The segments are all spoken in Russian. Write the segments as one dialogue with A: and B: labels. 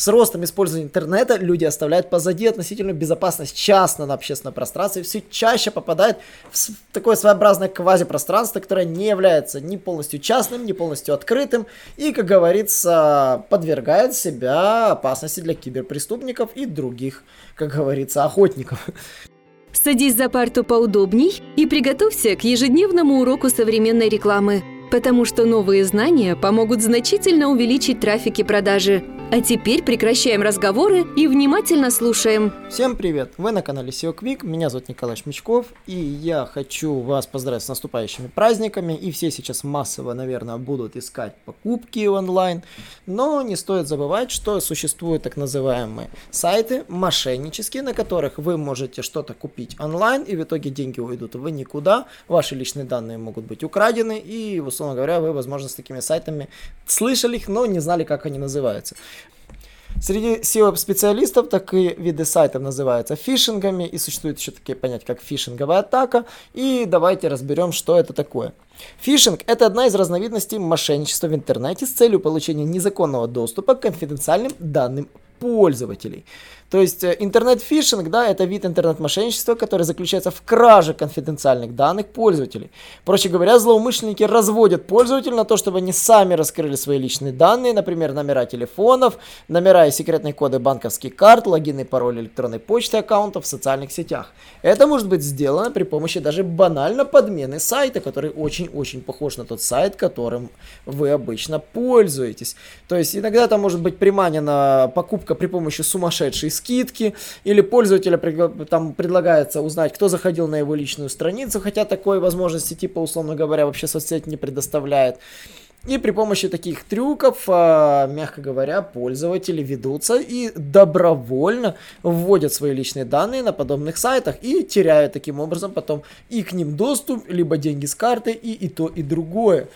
A: С ростом использования интернета люди оставляют позади относительную безопасность частно на общественном пространстве и все чаще попадает в такое своеобразное квазипространство, которое не является ни полностью частным, ни полностью открытым и, как говорится, подвергает себя опасности для киберпреступников и других, как говорится, охотников.
B: Садись за парту поудобней и приготовься к ежедневному уроку современной рекламы, потому что новые знания помогут значительно увеличить трафик и продажи – а теперь прекращаем разговоры и внимательно слушаем.
A: Всем привет! Вы на канале SEO Quick, меня зовут Николай Шмичков, и я хочу вас поздравить с наступающими праздниками, и все сейчас массово, наверное, будут искать покупки онлайн, но не стоит забывать, что существуют так называемые сайты мошеннические, на которых вы можете что-то купить онлайн, и в итоге деньги уйдут в никуда, ваши личные данные могут быть украдены, и, условно говоря, вы, возможно, с такими сайтами слышали их, но не знали, как они называются. Среди SEO-специалистов такие виды сайтов называются фишингами, и существует еще такие понятия, как фишинговая атака. И давайте разберем, что это такое. Фишинг – это одна из разновидностей мошенничества в интернете с целью получения незаконного доступа к конфиденциальным данным пользователей. То есть э, интернет-фишинг, да, это вид интернет-мошенничества, который заключается в краже конфиденциальных данных пользователей. Проще говоря, злоумышленники разводят пользователя на то, чтобы они сами раскрыли свои личные данные, например, номера телефонов, номера и секретные коды банковских карт, логины, пароли электронной почты аккаунтов в социальных сетях. Это может быть сделано при помощи даже банально подмены сайта, который очень-очень похож на тот сайт, которым вы обычно пользуетесь. То есть иногда это может быть приманена покупка при помощи сумасшедшей скидки, или пользователя там предлагается узнать, кто заходил на его личную страницу, хотя такой возможности типа, условно говоря, вообще соцсеть не предоставляет. И при помощи таких трюков, а, мягко говоря, пользователи ведутся и добровольно вводят свои личные данные на подобных сайтах и теряют таким образом потом и к ним доступ, либо деньги с карты, и, и то, и другое.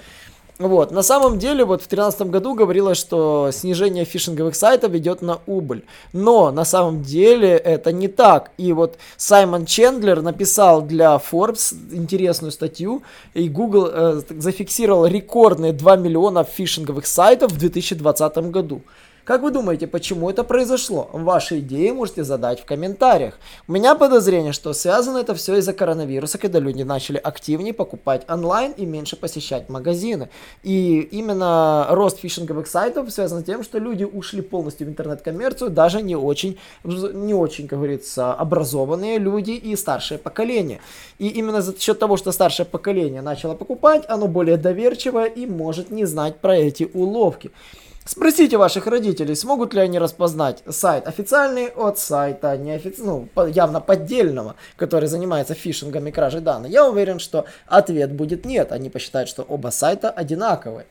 A: Вот, на самом деле, вот в 2013 году говорилось, что снижение фишинговых сайтов идет на убыль. Но на самом деле это не так. И вот Саймон Чендлер написал для Forbes интересную статью, и Google э, зафиксировал рекордные 2 миллиона фишинговых сайтов в 2020 году. Как вы думаете, почему это произошло? Ваши идеи можете задать в комментариях. У меня подозрение, что связано это все из-за коронавируса, когда люди начали активнее покупать онлайн и меньше посещать магазины. И именно рост фишинговых сайтов связан с тем, что люди ушли полностью в интернет-коммерцию, даже не очень, не очень, как говорится, образованные люди и старшее поколение. И именно за счет того, что старшее поколение начало покупать, оно более доверчивое и может не знать про эти уловки. Спросите ваших родителей, смогут ли они распознать сайт официальный от сайта неофици... ну, явно поддельного, который занимается фишингом и кражей данных. Я уверен, что ответ будет нет. Они посчитают, что оба сайта одинаковые.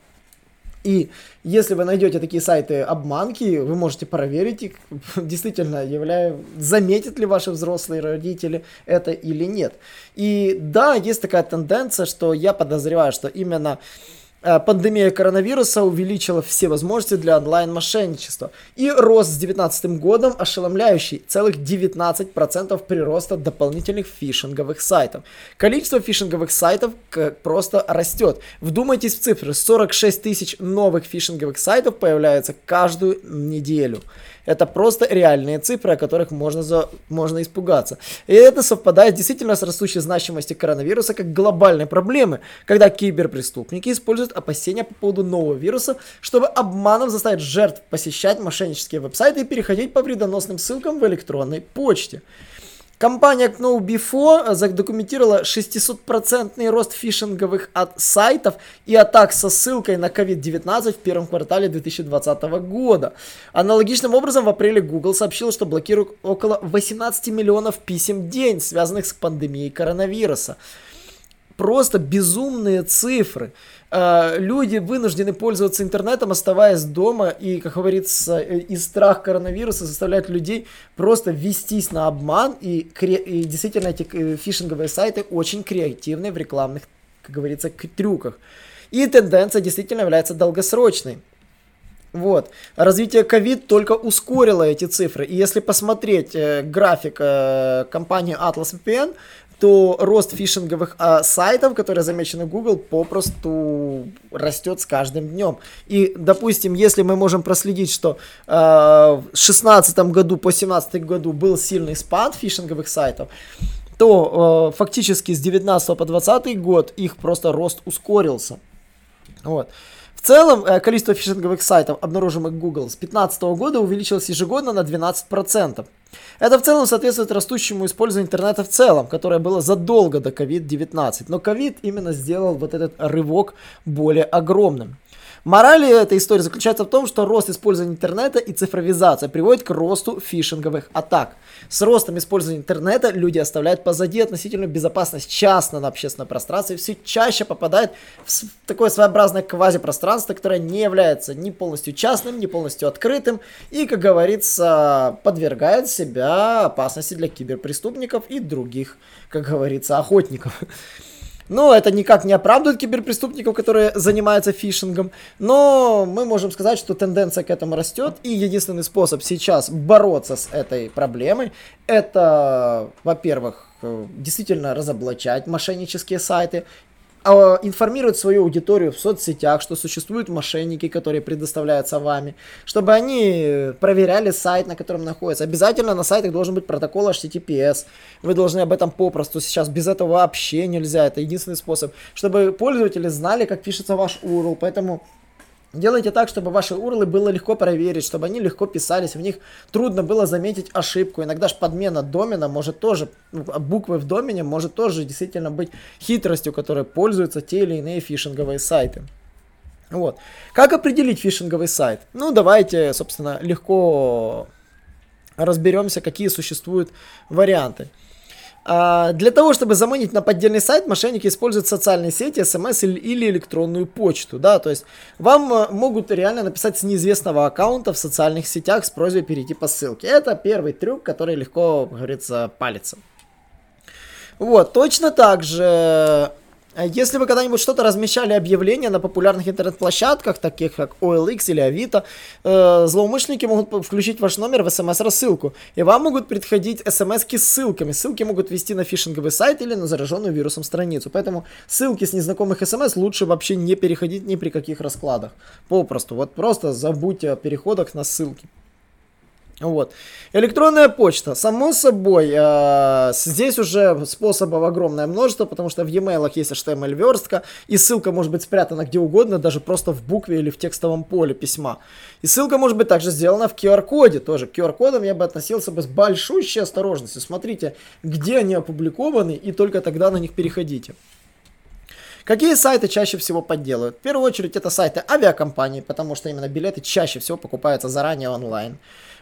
A: И если вы найдете такие сайты обманки, вы можете проверить их, действительно являя, заметят ли ваши взрослые родители это или нет. И да, есть такая тенденция, что я подозреваю, что именно пандемия коронавируса увеличила все возможности для онлайн-мошенничества. И рост с 2019 годом ошеломляющий, целых 19% прироста дополнительных фишинговых сайтов. Количество фишинговых сайтов просто растет. Вдумайтесь в цифры, 46 тысяч новых фишинговых сайтов появляются каждую неделю. Это просто реальные цифры, о которых можно, за, можно испугаться. И это совпадает действительно с растущей значимостью коронавируса как глобальной проблемы, когда киберпреступники используют опасения по поводу нового вируса, чтобы обманом заставить жертв посещать мошеннические веб-сайты и переходить по вредоносным ссылкам в электронной почте. Компания KnowBefore задокументировала 600% рост фишинговых от сайтов и атак со ссылкой на COVID-19 в первом квартале 2020 года. Аналогичным образом в апреле Google сообщил, что блокирует около 18 миллионов писем в день, связанных с пандемией коронавируса. Просто безумные цифры. Э, люди вынуждены пользоваться интернетом, оставаясь дома, и, как говорится, э, и страх коронавируса заставляет людей просто вестись на обман, и, и действительно эти э, фишинговые сайты очень креативны в рекламных, как говорится, трюках. И тенденция действительно является долгосрочной. Вот. Развитие ковид только ускорило эти цифры. И если посмотреть э, график э, компании Atlas VPN, то рост фишинговых э, сайтов, которые замечены Google, попросту растет с каждым днем. И, допустим, если мы можем проследить, что э, в 2016 году по 2017 году был сильный спад фишинговых сайтов, то э, фактически с 19 по 20 год их просто рост ускорился. Вот. В целом, э, количество фишинговых сайтов, обнаруженных Google, с 2015 года увеличилось ежегодно на 12%. Это в целом соответствует растущему использованию интернета в целом, которое было задолго до COVID-19. Но COVID именно сделал вот этот рывок более огромным. Мораль этой истории заключается в том, что рост использования интернета и цифровизация приводит к росту фишинговых атак. С ростом использования интернета люди оставляют позади относительную безопасность частно на общественном пространстве и все чаще попадают в такое своеобразное квазипространство, которое не является ни полностью частным, ни полностью открытым и, как говорится, подвергает себя опасности для киберпреступников и других, как говорится, охотников. Но это никак не оправдывает киберпреступников, которые занимаются фишингом. Но мы можем сказать, что тенденция к этому растет. И единственный способ сейчас бороться с этой проблемой, это, во-первых, э, действительно разоблачать мошеннические сайты информировать свою аудиторию в соцсетях, что существуют мошенники, которые предоставляются вами, чтобы они проверяли сайт, на котором находится. Обязательно на сайтах должен быть протокол HTTPS. Вы должны об этом попросту сейчас. Без этого вообще нельзя. Это единственный способ, чтобы пользователи знали, как пишется ваш URL. Поэтому Делайте так, чтобы ваши урлы было легко проверить, чтобы они легко писались, в них трудно было заметить ошибку. Иногда же подмена домена может тоже, ну, буквы в домене может тоже действительно быть хитростью, которой пользуются те или иные фишинговые сайты. Вот. Как определить фишинговый сайт? Ну, давайте, собственно, легко разберемся, какие существуют варианты. А, для того, чтобы заманить на поддельный сайт, мошенники используют социальные сети, смс или электронную почту, да, то есть вам э, могут реально написать с неизвестного аккаунта в социальных сетях с просьбой перейти по ссылке. Это первый трюк, который легко, говорится, палится. Вот, точно так же если вы когда-нибудь что-то размещали объявления на популярных интернет-площадках, таких как OLX или Авито, э, злоумышленники могут включить ваш номер в смс-рассылку, и вам могут приходить смс с ссылками. Ссылки могут вести на фишинговый сайт или на зараженную вирусом страницу. Поэтому ссылки с незнакомых смс лучше вообще не переходить ни при каких раскладах. Попросту. Вот просто забудьте о переходах на ссылки. Вот. Электронная почта. Само собой, э, здесь уже способов огромное множество, потому что в e-mail есть HTML верстка, и ссылка может быть спрятана где угодно, даже просто в букве или в текстовом поле письма. И ссылка может быть также сделана в QR-коде тоже. К QR-кодам я бы относился бы с большущей осторожностью. Смотрите, где они опубликованы, и только тогда на них переходите. Какие сайты чаще всего подделывают? В первую очередь это сайты авиакомпаний, потому что именно билеты чаще всего покупаются заранее онлайн.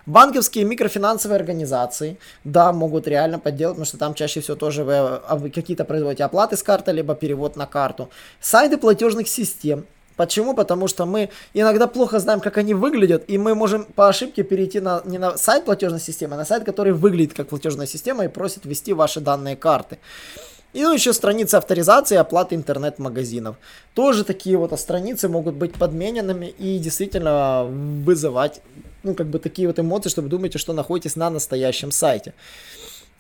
A: Банковские микрофинансовые организации, да, могут реально подделать, потому что там чаще всего тоже вы а, какие-то производите оплаты с карты, либо перевод на карту. Сайты платежных систем, Почему? Потому что мы иногда плохо знаем, как они выглядят, и мы можем по ошибке перейти на, не на сайт платежной системы, а на сайт, который выглядит как платежная система и просит ввести ваши данные карты. И ну, еще страницы авторизации и оплаты интернет-магазинов. Тоже такие вот страницы могут быть подмененными и действительно вызывать ну, как бы такие вот эмоции, чтобы думаете, что находитесь на настоящем сайте.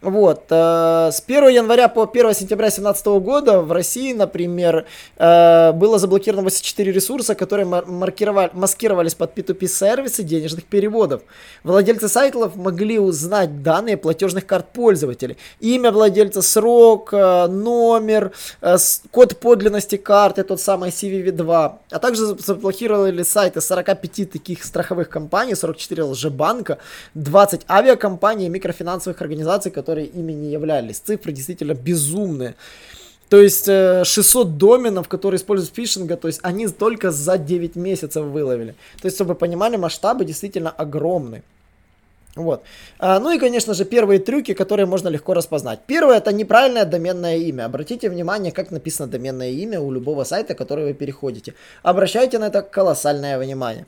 A: Вот. Э, с 1 января по 1 сентября 2017 года в России, например, э, было заблокировано 84 ресурса, которые маркировали, маскировались под P2P сервисы денежных переводов. Владельцы сайтов могли узнать данные платежных карт пользователей. Имя владельца, срок, э, номер, код подлинности карты, тот самый CVV2. А также заблокировали сайты 45 таких страховых компаний, 44 лжебанка, 20 авиакомпаний и микрофинансовых организаций, которые которые ими не являлись. Цифры действительно безумные. То есть 600 э, доменов, которые используют фишинга, то есть они только за 9 месяцев выловили. То есть, чтобы вы понимали, масштабы действительно огромны. Вот. А, ну и, конечно же, первые трюки, которые можно легко распознать. Первое это неправильное доменное имя. Обратите внимание, как написано доменное имя у любого сайта, который вы переходите. Обращайте на это колоссальное внимание.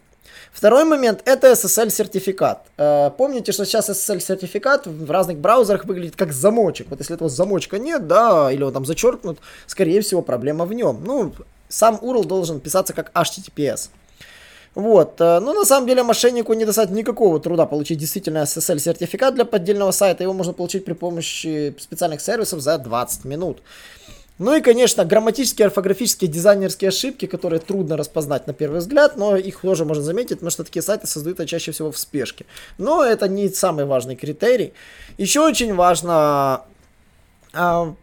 A: Второй момент это SSL-сертификат. Э, помните, что сейчас SSL-сертификат в разных браузерах выглядит как замочек. Вот если этого замочка нет, да, или он там зачеркнут, скорее всего, проблема в нем. Ну, сам URL должен писаться как HTTPS. Вот. Э, ну, на самом деле, мошеннику не достать никакого труда получить действительно SSL-сертификат для поддельного сайта. Его можно получить при помощи специальных сервисов за 20 минут. Ну и, конечно, грамматические, орфографические, дизайнерские ошибки, которые трудно распознать на первый взгляд, но их тоже можно заметить, потому что такие сайты создают чаще всего в спешке. Но это не самый важный критерий. Еще очень важно а,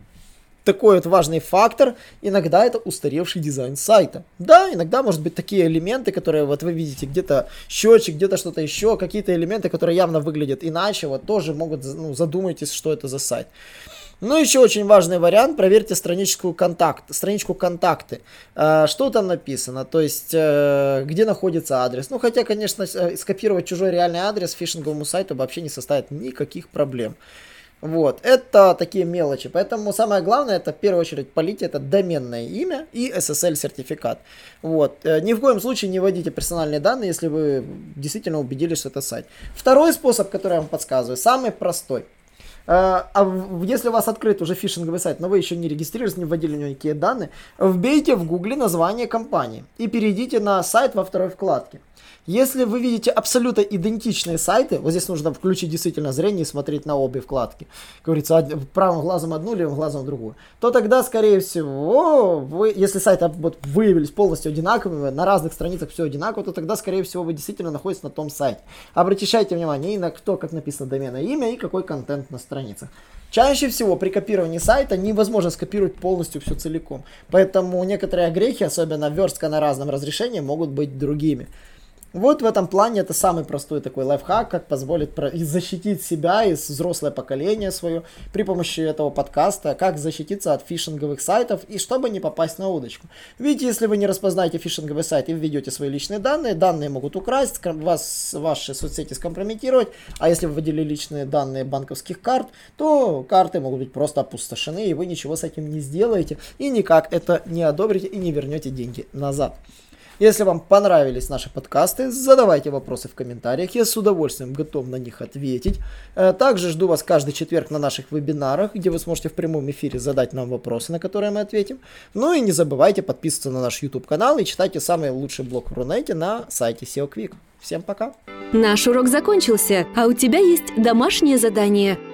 A: такой вот важный фактор, иногда это устаревший дизайн сайта. Да, иногда может быть такие элементы, которые вот вы видите, где-то счетчик, где-то что-то еще, какие-то элементы, которые явно выглядят иначе, вот тоже могут, ну, задумайтесь, что это за сайт. Ну, еще очень важный вариант, проверьте страничку, контакт, страничку контакты. Э, что там написано, то есть, э, где находится адрес. Ну, хотя, конечно, э, скопировать чужой реальный адрес фишинговому сайту вообще не составит никаких проблем. Вот, это такие мелочи. Поэтому самое главное, это в первую очередь полить это доменное имя и SSL сертификат. Вот, ни в коем случае не вводите персональные данные, если вы действительно убедились, что это сайт. Второй способ, который я вам подсказываю, самый простой. Э, а если у вас открыт уже фишинговый сайт, но вы еще не регистрировались, не вводили в него никакие данные, вбейте в гугле название компании и перейдите на сайт во второй вкладке. Если вы видите абсолютно идентичные сайты, вот здесь нужно включить действительно зрение и смотреть на обе вкладки, как говорится, правым глазом одну, левым глазом другую, то тогда, скорее всего, вы, если сайты вот выявились полностью одинаковыми, на разных страницах все одинаково, то тогда, скорее всего, вы действительно находитесь на том сайте. Обращайте внимание и на кто, как написано доменное имя и какой контент на страницах. Чаще всего при копировании сайта невозможно скопировать полностью все целиком. Поэтому некоторые огрехи, особенно верстка на разном разрешении, могут быть другими. Вот в этом плане это самый простой такой лайфхак, как позволит защитить себя и взрослое поколение свое при помощи этого подкаста, как защититься от фишинговых сайтов и чтобы не попасть на удочку. Ведь если вы не распознаете фишинговый сайт и введете свои личные данные, данные могут украсть, вас, ваши соцсети скомпрометировать, а если вы вводили личные данные банковских карт, то карты могут быть просто опустошены, и вы ничего с этим не сделаете, и никак это не одобрите и не вернете деньги назад. Если вам понравились наши подкасты, задавайте вопросы в комментариях, я с удовольствием готов на них ответить. Э, также жду вас каждый четверг на наших вебинарах, где вы сможете в прямом эфире задать нам вопросы, на которые мы ответим. Ну и не забывайте подписываться на наш YouTube канал и читайте самый лучший блог в Рунете на сайте SEO Quick. Всем пока!
B: Наш урок закончился, а у тебя есть домашнее задание –